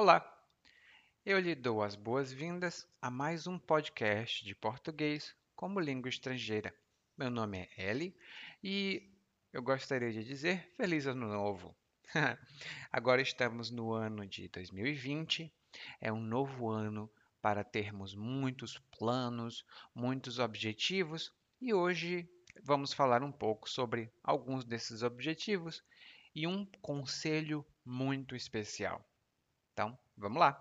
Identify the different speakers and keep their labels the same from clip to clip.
Speaker 1: Olá, eu lhe dou as boas-vindas a mais um podcast de português como língua estrangeira. Meu nome é Ellie e eu gostaria de dizer Feliz Ano Novo! Agora estamos no ano de 2020, é um novo ano para termos muitos planos, muitos objetivos e hoje vamos falar um pouco sobre alguns desses objetivos e um conselho muito especial. Então, vamos lá!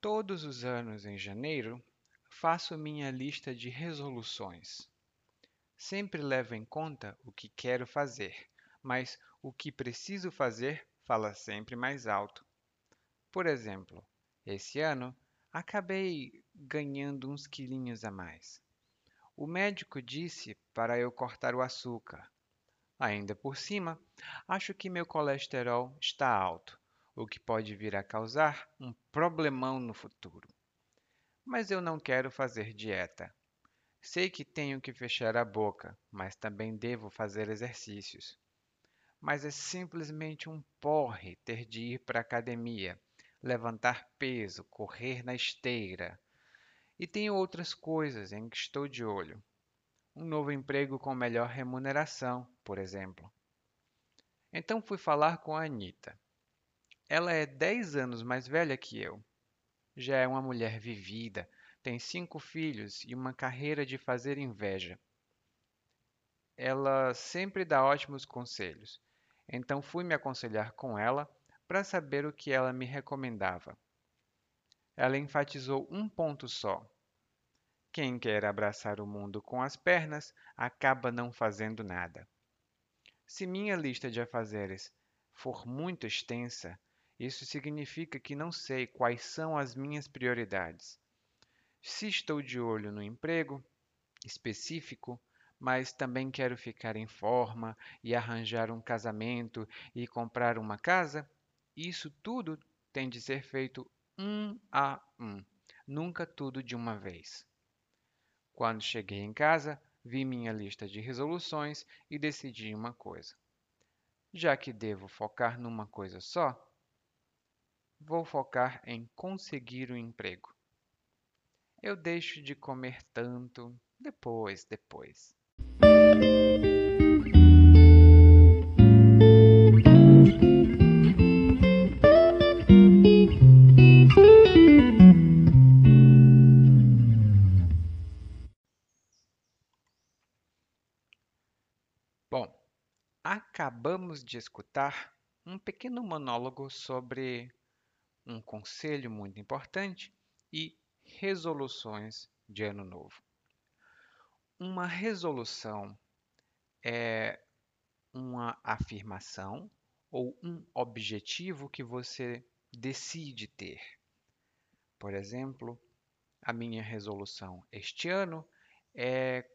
Speaker 1: Todos os anos em janeiro, faço minha lista de resoluções. Sempre levo em conta o que quero fazer, mas o que preciso fazer fala sempre mais alto. Por exemplo, esse ano acabei ganhando uns quilinhos a mais. O médico disse para eu cortar o açúcar. Ainda por cima, acho que meu colesterol está alto, o que pode vir a causar um problemão no futuro. Mas eu não quero fazer dieta. Sei que tenho que fechar a boca, mas também devo fazer exercícios. Mas é simplesmente um porre ter de ir para a academia levantar peso, correr na esteira. E tenho outras coisas em que estou de olho. Um novo emprego com melhor remuneração, por exemplo. Então fui falar com a Anita. Ela é 10 anos mais velha que eu. Já é uma mulher vivida, tem cinco filhos e uma carreira de fazer inveja. Ela sempre dá ótimos conselhos. Então fui me aconselhar com ela para saber o que ela me recomendava. Ela enfatizou um ponto só. Quem quer abraçar o mundo com as pernas acaba não fazendo nada. Se minha lista de afazeres for muito extensa, isso significa que não sei quais são as minhas prioridades. Se estou de olho no emprego específico, mas também quero ficar em forma e arranjar um casamento e comprar uma casa, isso tudo tem de ser feito um a um, nunca tudo de uma vez. Quando cheguei em casa, vi minha lista de resoluções e decidi uma coisa. Já que devo focar numa coisa só, vou focar em conseguir um emprego. Eu deixo de comer tanto depois, depois. Acabamos de escutar um pequeno monólogo sobre um conselho muito importante e resoluções de ano novo. Uma resolução é uma afirmação ou um objetivo que você decide ter. Por exemplo, a minha resolução este ano é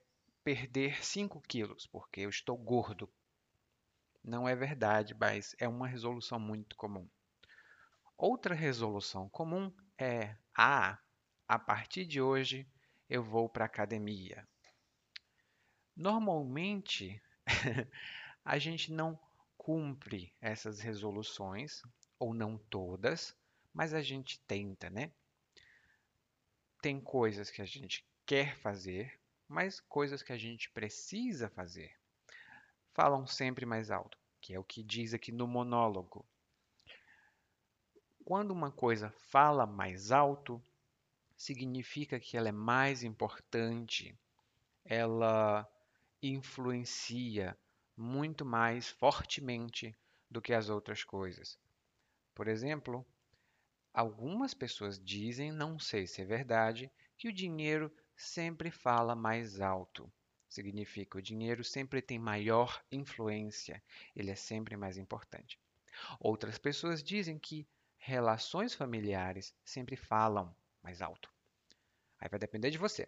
Speaker 1: perder 5 quilos, porque eu estou gordo. Não é verdade, mas é uma resolução muito comum. Outra resolução comum é: ah, a partir de hoje eu vou para a academia. Normalmente, a gente não cumpre essas resoluções, ou não todas, mas a gente tenta, né? Tem coisas que a gente quer fazer, mas coisas que a gente precisa fazer. Falam sempre mais alto, que é o que diz aqui no monólogo. Quando uma coisa fala mais alto, significa que ela é mais importante, ela influencia muito mais fortemente do que as outras coisas. Por exemplo, algumas pessoas dizem, não sei se é verdade, que o dinheiro sempre fala mais alto. Significa o dinheiro sempre tem maior influência, ele é sempre mais importante. Outras pessoas dizem que relações familiares sempre falam mais alto. Aí vai depender de você.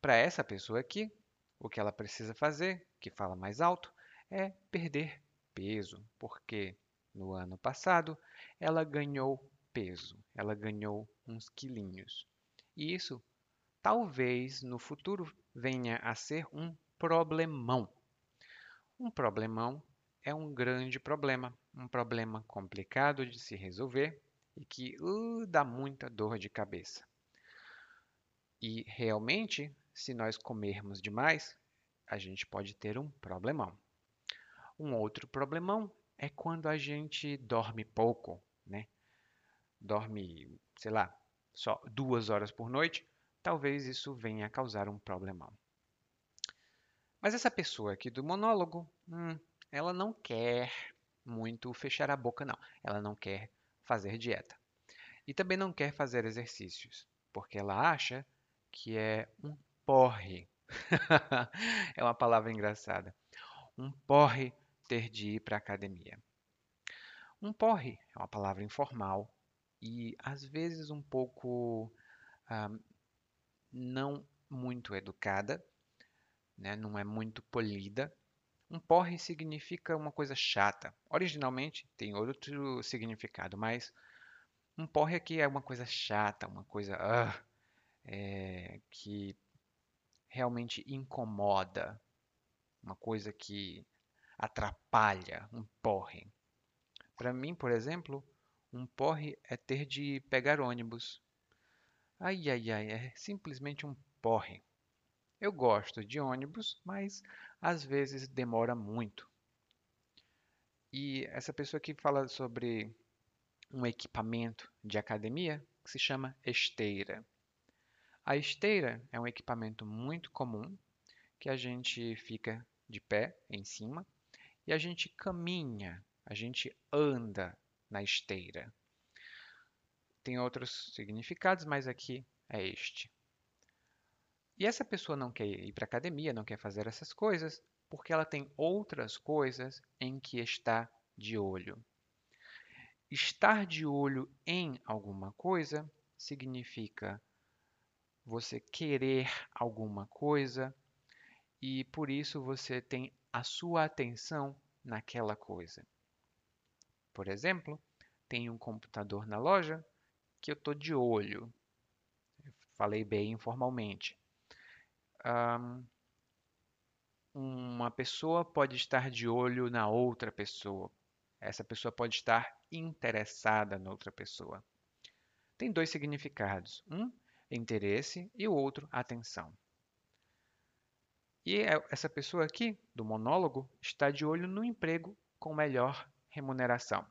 Speaker 1: Para essa pessoa aqui, o que ela precisa fazer, que fala mais alto, é perder peso, porque no ano passado ela ganhou peso, ela ganhou uns quilinhos. E isso talvez no futuro venha a ser um problemão. Um problemão é um grande problema, um problema complicado de se resolver e que uh, dá muita dor de cabeça. E realmente, se nós comermos demais, a gente pode ter um problemão. Um outro problemão é quando a gente dorme pouco, né? Dorme, sei lá, só duas horas por noite, talvez isso venha a causar um problemão. Mas essa pessoa aqui do monólogo, hum, ela não quer muito fechar a boca, não. Ela não quer fazer dieta. E também não quer fazer exercícios, porque ela acha que é um porre. é uma palavra engraçada. Um porre ter de ir para a academia. Um porre é uma palavra informal e às vezes um pouco ah, não muito educada, né? não é muito polida. Um porre significa uma coisa chata. Originalmente tem outro significado, mas um porre aqui é uma coisa chata, uma coisa uh, é, que realmente incomoda, uma coisa que atrapalha, um porre. Para mim, por exemplo, um porre é ter de pegar ônibus. Ai, ai, ai, é simplesmente um porre. Eu gosto de ônibus, mas às vezes demora muito. E essa pessoa aqui fala sobre um equipamento de academia que se chama esteira. A esteira é um equipamento muito comum que a gente fica de pé em cima e a gente caminha, a gente anda na esteira. Tem outros significados, mas aqui é este. E essa pessoa não quer ir para academia, não quer fazer essas coisas, porque ela tem outras coisas em que está de olho. Estar de olho em alguma coisa significa você querer alguma coisa e por isso você tem a sua atenção naquela coisa. Por exemplo, tem um computador na loja que eu estou de olho. falei bem informalmente. Um, uma pessoa pode estar de olho na outra pessoa. Essa pessoa pode estar interessada na outra pessoa. Tem dois significados. Um interesse e o outro atenção. E é, essa pessoa aqui, do monólogo, está de olho no emprego com melhor remuneração.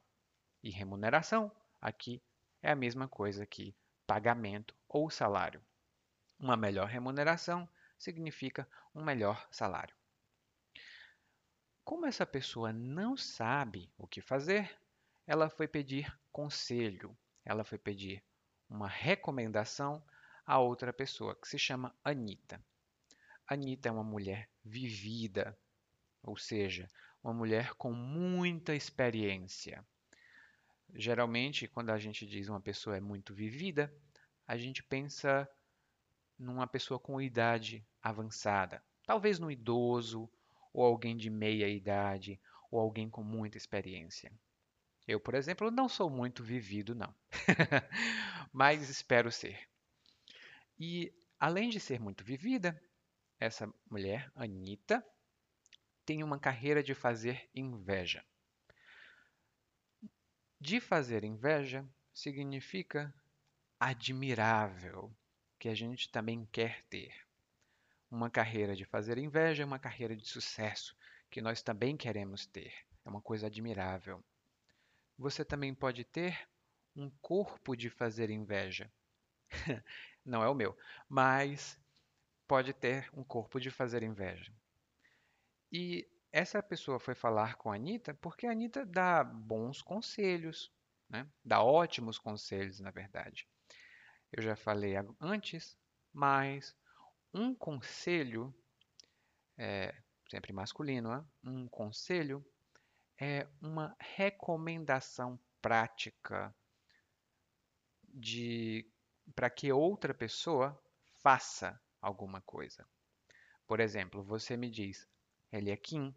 Speaker 1: E remuneração aqui é a mesma coisa que pagamento ou salário. Uma melhor remuneração significa um melhor salário. Como essa pessoa não sabe o que fazer, ela foi pedir conselho, ela foi pedir uma recomendação a outra pessoa, que se chama Anita. Anita é uma mulher vivida, ou seja, uma mulher com muita experiência. Geralmente, quando a gente diz uma pessoa é muito vivida, a gente pensa numa pessoa com idade avançada, talvez no idoso, ou alguém de meia idade, ou alguém com muita experiência. Eu, por exemplo, não sou muito vivido, não, mas espero ser. E além de ser muito vivida, essa mulher, Anita, tem uma carreira de fazer inveja. De fazer inveja significa admirável, que a gente também quer ter. Uma carreira de fazer inveja é uma carreira de sucesso, que nós também queremos ter. É uma coisa admirável. Você também pode ter um corpo de fazer inveja. não é o meu, mas pode ter um corpo de fazer inveja. E essa pessoa foi falar com a Anitta porque a Anitta dá bons conselhos, né? dá ótimos conselhos, na verdade. Eu já falei antes, mas um conselho, é, sempre masculino, né? um conselho é uma recomendação prática de para que outra pessoa faça alguma coisa. Por exemplo, você me diz, Eliakim,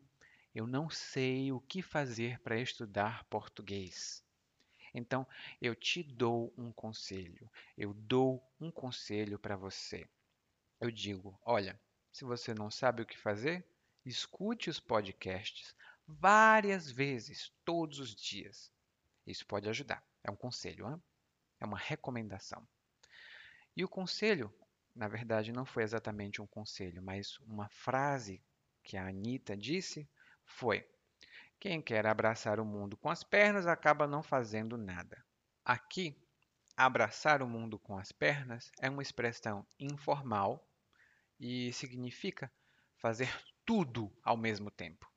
Speaker 1: eu não sei o que fazer para estudar português. Então, eu te dou um conselho. Eu dou um conselho para você. Eu digo: olha, se você não sabe o que fazer, escute os podcasts várias vezes, todos os dias. Isso pode ajudar. É um conselho, hein? é uma recomendação. E o conselho, na verdade, não foi exatamente um conselho, mas uma frase que a Anitta disse foi: Quem quer abraçar o mundo com as pernas acaba não fazendo nada. Aqui, abraçar o mundo com as pernas é uma expressão informal e significa fazer tudo ao mesmo tempo.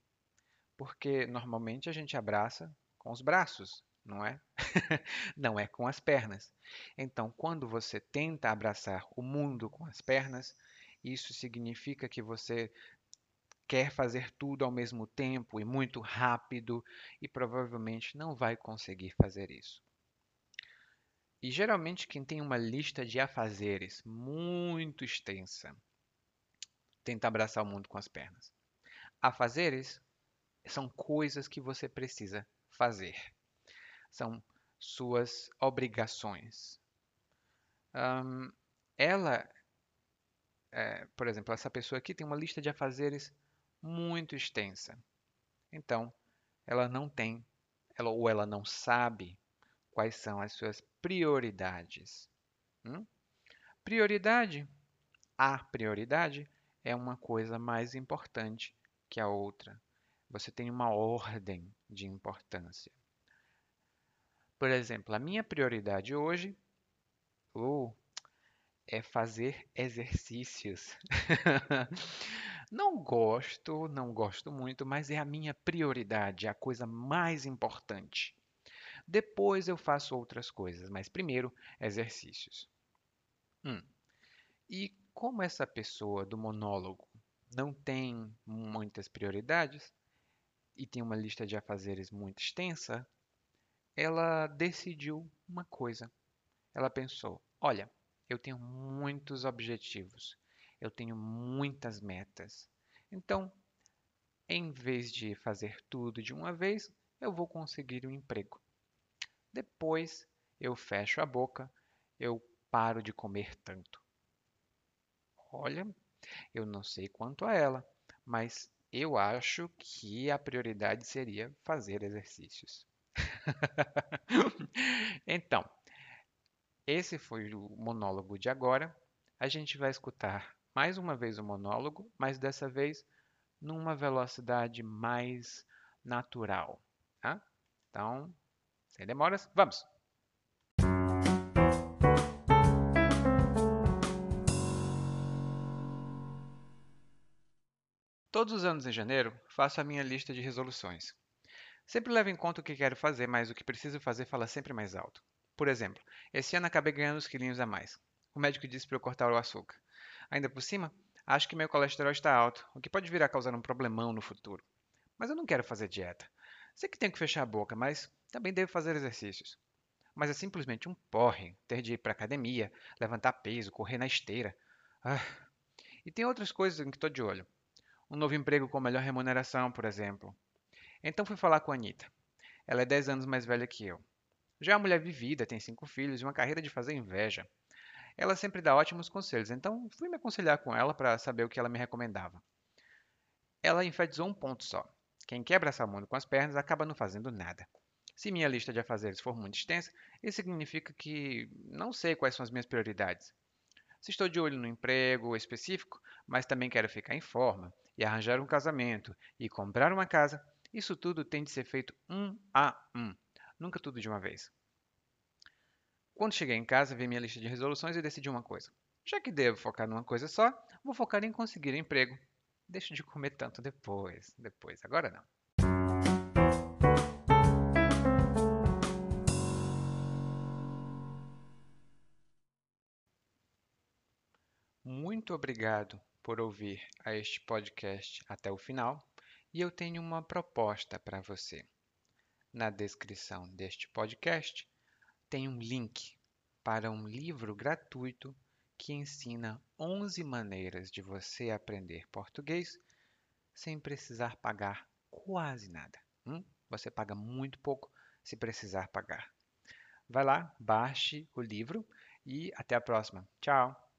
Speaker 1: Porque normalmente a gente abraça com os braços, não é? não é com as pernas. Então, quando você tenta abraçar o mundo com as pernas, isso significa que você quer fazer tudo ao mesmo tempo e muito rápido e provavelmente não vai conseguir fazer isso. E geralmente quem tem uma lista de afazeres muito extensa tenta abraçar o mundo com as pernas. Afazeres são coisas que você precisa fazer. São suas obrigações. Um, ela, é, por exemplo, essa pessoa aqui tem uma lista de afazeres muito extensa. Então, ela não tem, ela, ou ela não sabe quais são as suas prioridades. Hum? Prioridade, a prioridade é uma coisa mais importante que a outra. Você tem uma ordem de importância. Por exemplo, a minha prioridade hoje oh, é fazer exercícios. não gosto, não gosto muito, mas é a minha prioridade, é a coisa mais importante. Depois eu faço outras coisas, mas primeiro exercícios. Hum. E como essa pessoa do monólogo não tem muitas prioridades e tem uma lista de afazeres muito extensa, ela decidiu uma coisa. Ela pensou: olha, eu tenho muitos objetivos, eu tenho muitas metas. Então, em vez de fazer tudo de uma vez, eu vou conseguir um emprego. Depois, eu fecho a boca, eu paro de comer tanto. Olha, eu não sei quanto a ela, mas eu acho que a prioridade seria fazer exercícios. então, esse foi o monólogo de agora. A gente vai escutar mais uma vez o monólogo, mas dessa vez numa velocidade mais natural. Tá? Então, sem demoras, vamos! Todos os anos em janeiro, faço a minha lista de resoluções. Sempre levo em conta o que quero fazer, mas o que preciso fazer fala sempre mais alto. Por exemplo, esse ano acabei ganhando uns quilinhos a mais. O médico disse para eu cortar o açúcar. Ainda por cima, acho que meu colesterol está alto, o que pode vir a causar um problemão no futuro. Mas eu não quero fazer dieta. Sei que tenho que fechar a boca, mas também devo fazer exercícios. Mas é simplesmente um porre ter de ir para academia, levantar peso, correr na esteira. Ah. E tem outras coisas em que estou de olho um novo emprego com melhor remuneração, por exemplo. Então fui falar com a Anitta. Ela é 10 anos mais velha que eu. Já é uma mulher vivida, tem cinco filhos e uma carreira de fazer inveja. Ela sempre dá ótimos conselhos, então fui me aconselhar com ela para saber o que ela me recomendava. Ela enfatizou um ponto só. Quem quer abraçar o mundo com as pernas acaba não fazendo nada. Se minha lista de afazeres for muito extensa, isso significa que não sei quais são as minhas prioridades. Se estou de olho no emprego específico, mas também quero ficar em forma, e arranjar um casamento e comprar uma casa, isso tudo tem de ser feito um a um, nunca tudo de uma vez. Quando cheguei em casa, vi minha lista de resoluções e decidi uma coisa. Já que devo focar numa coisa só, vou focar em conseguir emprego. Deixo de comer tanto depois, depois, agora não. Muito obrigado por ouvir a este podcast até o final e eu tenho uma proposta para você. Na descrição deste podcast tem um link para um livro gratuito que ensina 11 maneiras de você aprender português sem precisar pagar quase nada. Hum? Você paga muito pouco se precisar pagar. Vai lá, baixe o livro e até a próxima. Tchau!